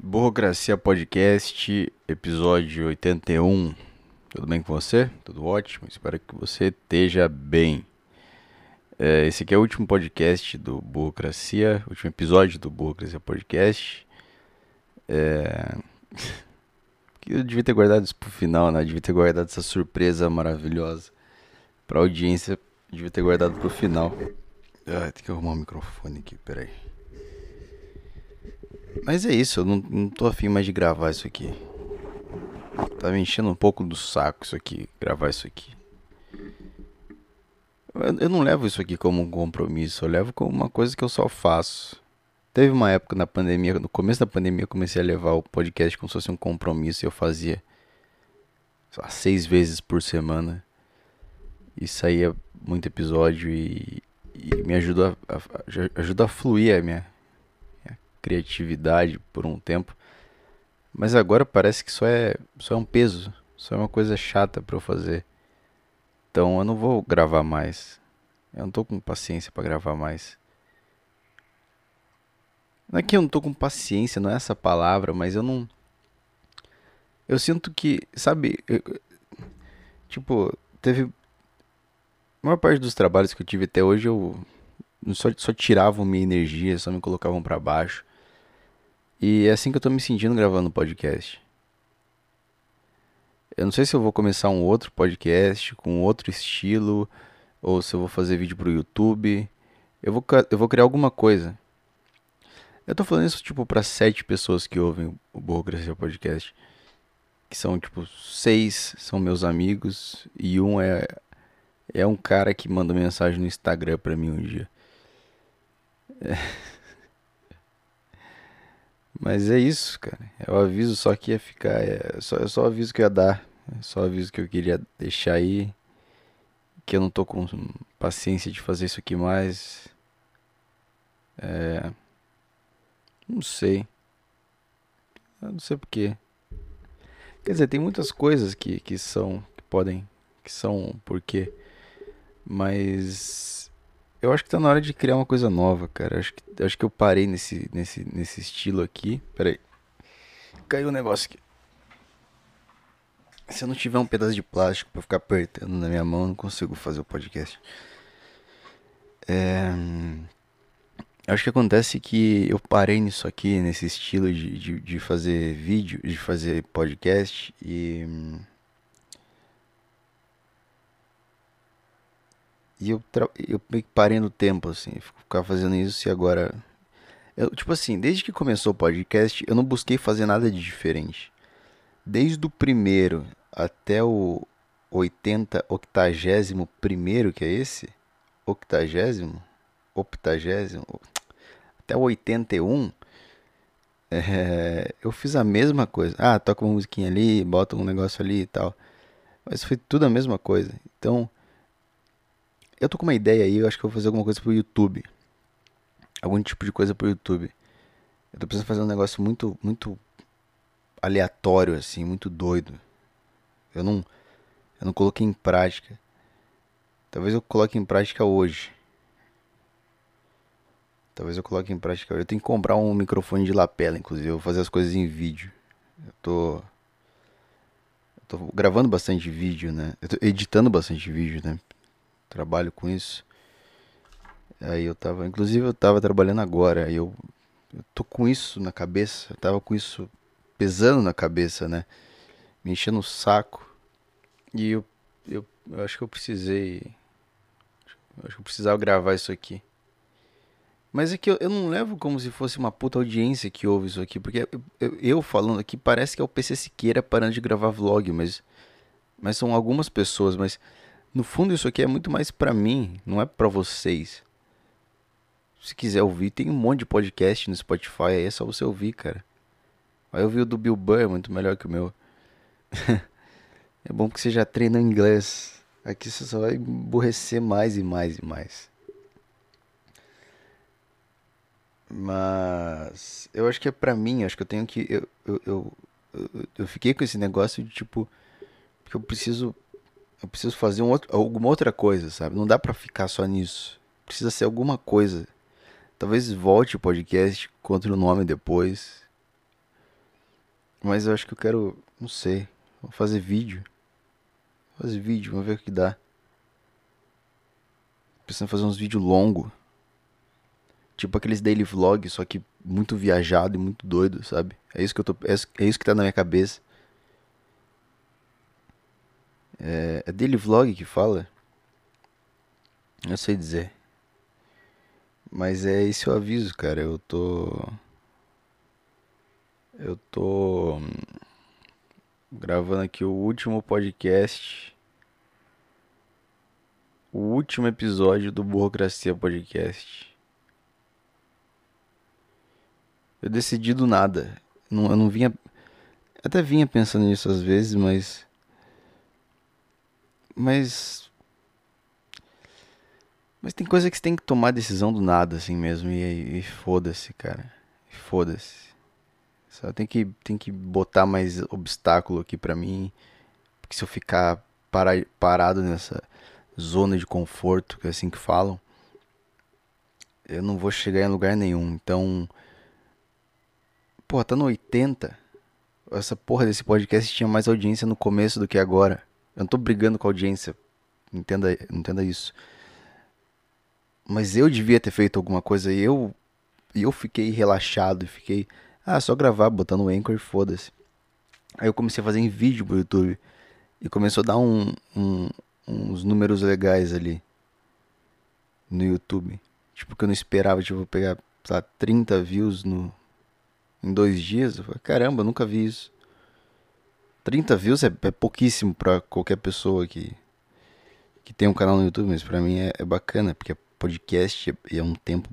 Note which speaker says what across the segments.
Speaker 1: Burocracia Podcast, episódio 81. Tudo bem com você? Tudo ótimo? Espero que você esteja bem. É, esse aqui é o último podcast do Burocracia, último episódio do Burocracia Podcast. É... Eu devia ter guardado isso pro final, né? Eu devia ter guardado essa surpresa maravilhosa pra audiência. Eu devia ter guardado pro final. Ah, tem que arrumar o microfone aqui, peraí. Mas é isso, eu não, não tô afim mais de gravar isso aqui. Tá me enchendo um pouco do saco isso aqui, gravar isso aqui. Eu, eu não levo isso aqui como um compromisso, eu levo como uma coisa que eu só faço. Teve uma época na pandemia, no começo da pandemia, eu comecei a levar o podcast como se fosse um compromisso e eu fazia lá, seis vezes por semana. E saía muito episódio e, e me ajuda a, a, ajuda a fluir a minha, criatividade por um tempo. Mas agora parece que só é, só é um peso, só é uma coisa chata para eu fazer. Então eu não vou gravar mais. Eu não tô com paciência para gravar mais. Não é que eu não tô com paciência, não é essa palavra, mas eu não. Eu sinto que, sabe, eu, tipo, teve. A maior parte dos trabalhos que eu tive até hoje eu só, só tiravam minha energia, só me colocavam para baixo. E é assim que eu tô me sentindo gravando o podcast. Eu não sei se eu vou começar um outro podcast com outro estilo, ou se eu vou fazer vídeo pro YouTube. Eu vou, eu vou criar alguma coisa. Eu tô falando isso, tipo, para sete pessoas que ouvem o Burocracia Podcast. Que são, tipo, seis são meus amigos e um é, é um cara que manda mensagem no Instagram pra mim um dia. É. Mas é isso, cara. É o aviso só que ia ficar. É só, é só aviso que eu ia dar. É só aviso que eu queria deixar aí. Que eu não tô com paciência de fazer isso aqui mais. É. Não sei. Eu não sei porquê. Quer dizer, tem muitas coisas que, que são. que podem. que são porquê. Mas eu acho que tá na hora de criar uma coisa nova, cara. Acho que, acho que eu parei nesse, nesse, nesse estilo aqui. Pera aí. Caiu um negócio aqui. Se eu não tiver um pedaço de plástico pra ficar apertando na minha mão, eu não consigo fazer o podcast. É... Acho que acontece que eu parei nisso aqui, nesse estilo de, de, de fazer vídeo, de fazer podcast e E eu, eu meio que parei no tempo, assim, ficar fazendo isso e agora. Eu, tipo assim, desde que começou o podcast, eu não busquei fazer nada de diferente. Desde o primeiro até o 80, octagésimo primeiro, que é esse? Octagésimo? Octagésimo? Até o 81, é, eu fiz a mesma coisa. Ah, toca uma musiquinha ali, bota um negócio ali e tal. Mas foi tudo a mesma coisa. Então, eu tô com uma ideia aí, eu acho que eu vou fazer alguma coisa pro YouTube. Algum tipo de coisa pro YouTube. Eu tô precisando fazer um negócio muito, muito aleatório, assim, muito doido. Eu não, eu não coloquei em prática. Talvez eu coloque em prática hoje. Talvez eu coloque em prática hoje. Eu tenho que comprar um microfone de lapela, inclusive. Eu vou fazer as coisas em vídeo. Eu tô. Eu tô gravando bastante vídeo, né? Eu tô editando bastante vídeo, né? Trabalho com isso. Aí eu tava, inclusive eu tava trabalhando agora, aí eu, eu tô com isso na cabeça, eu tava com isso pesando na cabeça, né? Me enchendo o saco. E eu, eu, eu acho que eu precisei. Eu acho que eu precisava gravar isso aqui. Mas é que eu, eu, não levo como se fosse uma puta audiência que ouve isso aqui, porque eu, eu, falando aqui parece que é o PC Siqueira parando de gravar vlog, mas, mas são algumas pessoas, mas no fundo, isso aqui é muito mais para mim, não é para vocês. Se quiser ouvir, tem um monte de podcast no Spotify, aí é só você ouvir, cara. Vai ouvir o do Bill Burr, é muito melhor que o meu. é bom que você já treina inglês. Aqui você só vai emburrecer mais e mais e mais. Mas eu acho que é pra mim, acho que eu tenho que. Eu, eu, eu, eu, eu fiquei com esse negócio de tipo. Porque eu preciso eu preciso fazer um outro, alguma outra coisa, sabe? Não dá para ficar só nisso. Precisa ser alguma coisa. Talvez volte o podcast, encontre o nome depois. Mas eu acho que eu quero, não sei, vou fazer vídeo. Vou fazer vídeo, vamos ver o que dá. Em fazer uns vídeos longos. Tipo aqueles daily vlogs, só que muito viajado e muito doido, sabe? É isso que eu tô. É, é isso que tá na minha cabeça. É, é daily vlog que fala? Eu sei dizer. Mas é esse o aviso, cara. Eu tô. Eu tô. Hum, gravando aqui o último podcast. O último episódio do Burocracia Podcast. Eu decidi do nada. Não, eu não vinha. Até vinha pensando nisso às vezes, mas. Mas. Mas tem coisa que você tem que tomar decisão do nada, assim mesmo. E, e foda-se, cara. Foda-se. Só tem que, tem que botar mais obstáculo aqui pra mim. Porque se eu ficar para, parado nessa zona de conforto, que é assim que falam, eu não vou chegar em lugar nenhum. Então Pô, tá no 80. Essa porra desse podcast tinha mais audiência no começo do que agora. Eu não tô brigando com a audiência. Entenda, entenda isso. Mas eu devia ter feito alguma coisa e eu, eu fiquei relaxado e fiquei. Ah, só gravar, botando o Anchor e foda-se. Aí eu comecei a fazer em vídeo pro YouTube. E começou a dar um, um, uns números legais ali. No YouTube. Tipo, que eu não esperava. Tipo, pegar, sei lá, 30 views no, em dois dias. Eu falei, caramba, nunca vi isso. 30 views é, é pouquíssimo para qualquer pessoa que, que tem um canal no YouTube, mas pra mim é, é bacana, porque podcast é, é um tempo.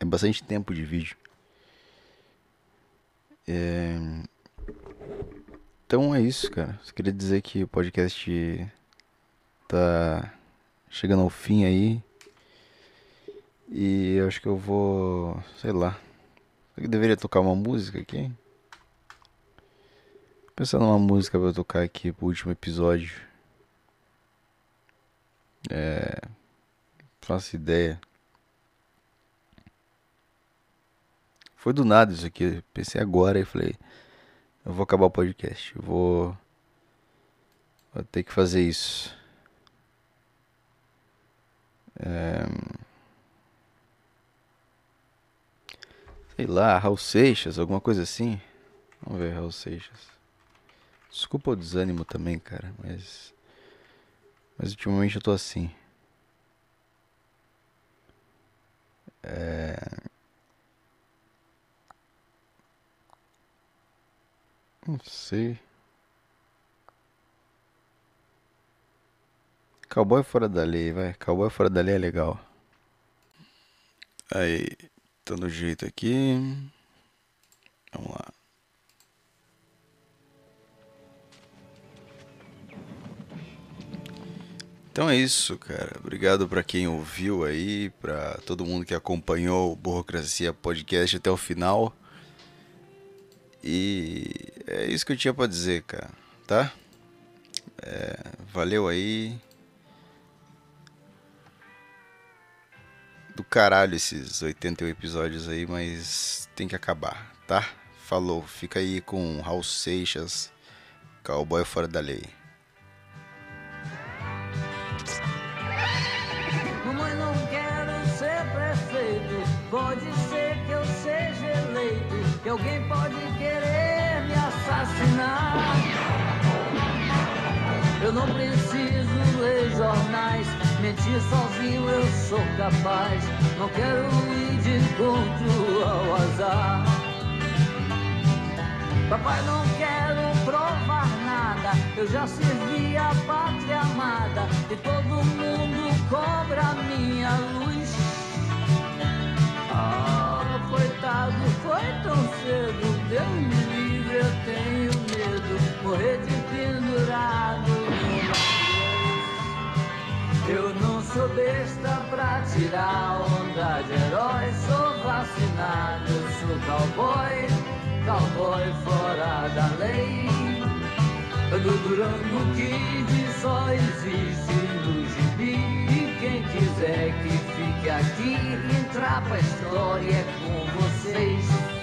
Speaker 1: É bastante tempo de vídeo. É... Então é isso, cara. Só queria dizer que o podcast tá chegando ao fim aí. E eu acho que eu vou, sei lá, eu deveria tocar uma música aqui. Pensando numa música pra tocar aqui pro último episódio. É. Faço ideia. Foi do nada isso aqui. Pensei agora e falei. Eu vou acabar o podcast. Eu vou. Vou ter que fazer isso. É. Sei lá, Raul Seixas, alguma coisa assim. Vamos ver, Raul Seixas. Desculpa o desânimo também, cara, mas. Mas ultimamente eu tô assim. É. Não sei. Cowboy fora da lei, vai. Cowboy fora da lei é legal. Aí, Tá no jeito aqui. Então é isso, cara. Obrigado para quem ouviu aí, para todo mundo que acompanhou o Burocracia Podcast até o final. E é isso que eu tinha para dizer, cara, tá? É, valeu aí. do caralho esses 81 episódios aí, mas tem que acabar, tá? Falou, fica aí com Raul Seixas, Cowboy Fora da Lei.
Speaker 2: Pode ser que eu seja eleito, que alguém pode querer me assassinar. Eu não preciso ler jornais Mentir sozinho eu sou capaz. Não quero ir de encontro ao azar. Papai, não quero provar nada. Eu já servi a pátria amada. E todo mundo cobra minha luz. Tão cedo. Deus me livre, eu tenho medo. Morrer de pendurado. Eu não sou besta pra tirar onda de herói. Sou vacinado, eu sou cowboy, cowboy fora da lei. Do Durango Kid só existe no gibi. E quem quiser que fique aqui, entrar pra história é com vocês.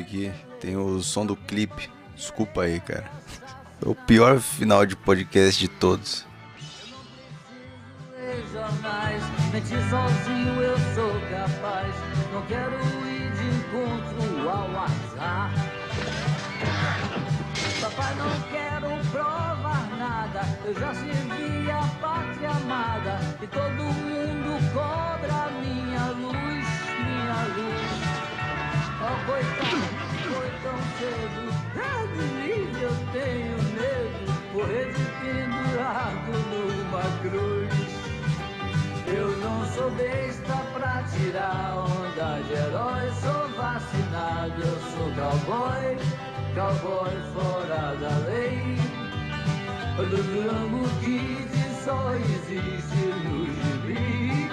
Speaker 1: Aqui. Tem o som do clipe. Desculpa aí, cara. Foi o pior final de podcast de todos.
Speaker 2: eu. Não quero não quero provar nada. Eu já servi a pátria amada e todo mundo cobra coitado, foi tão cedo. Ah, de eu tenho medo. Morrer de pendurado numa cruz. Eu não sou besta pra tirar onda de herói. Sou vacinado, eu sou cowboy. Cowboy fora da lei. Do Rambo Kid só existe no gibi.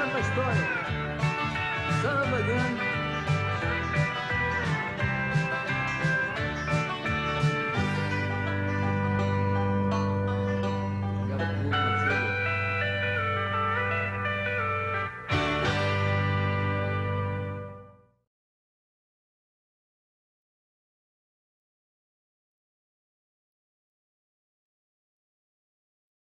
Speaker 2: samba história. Samba grande.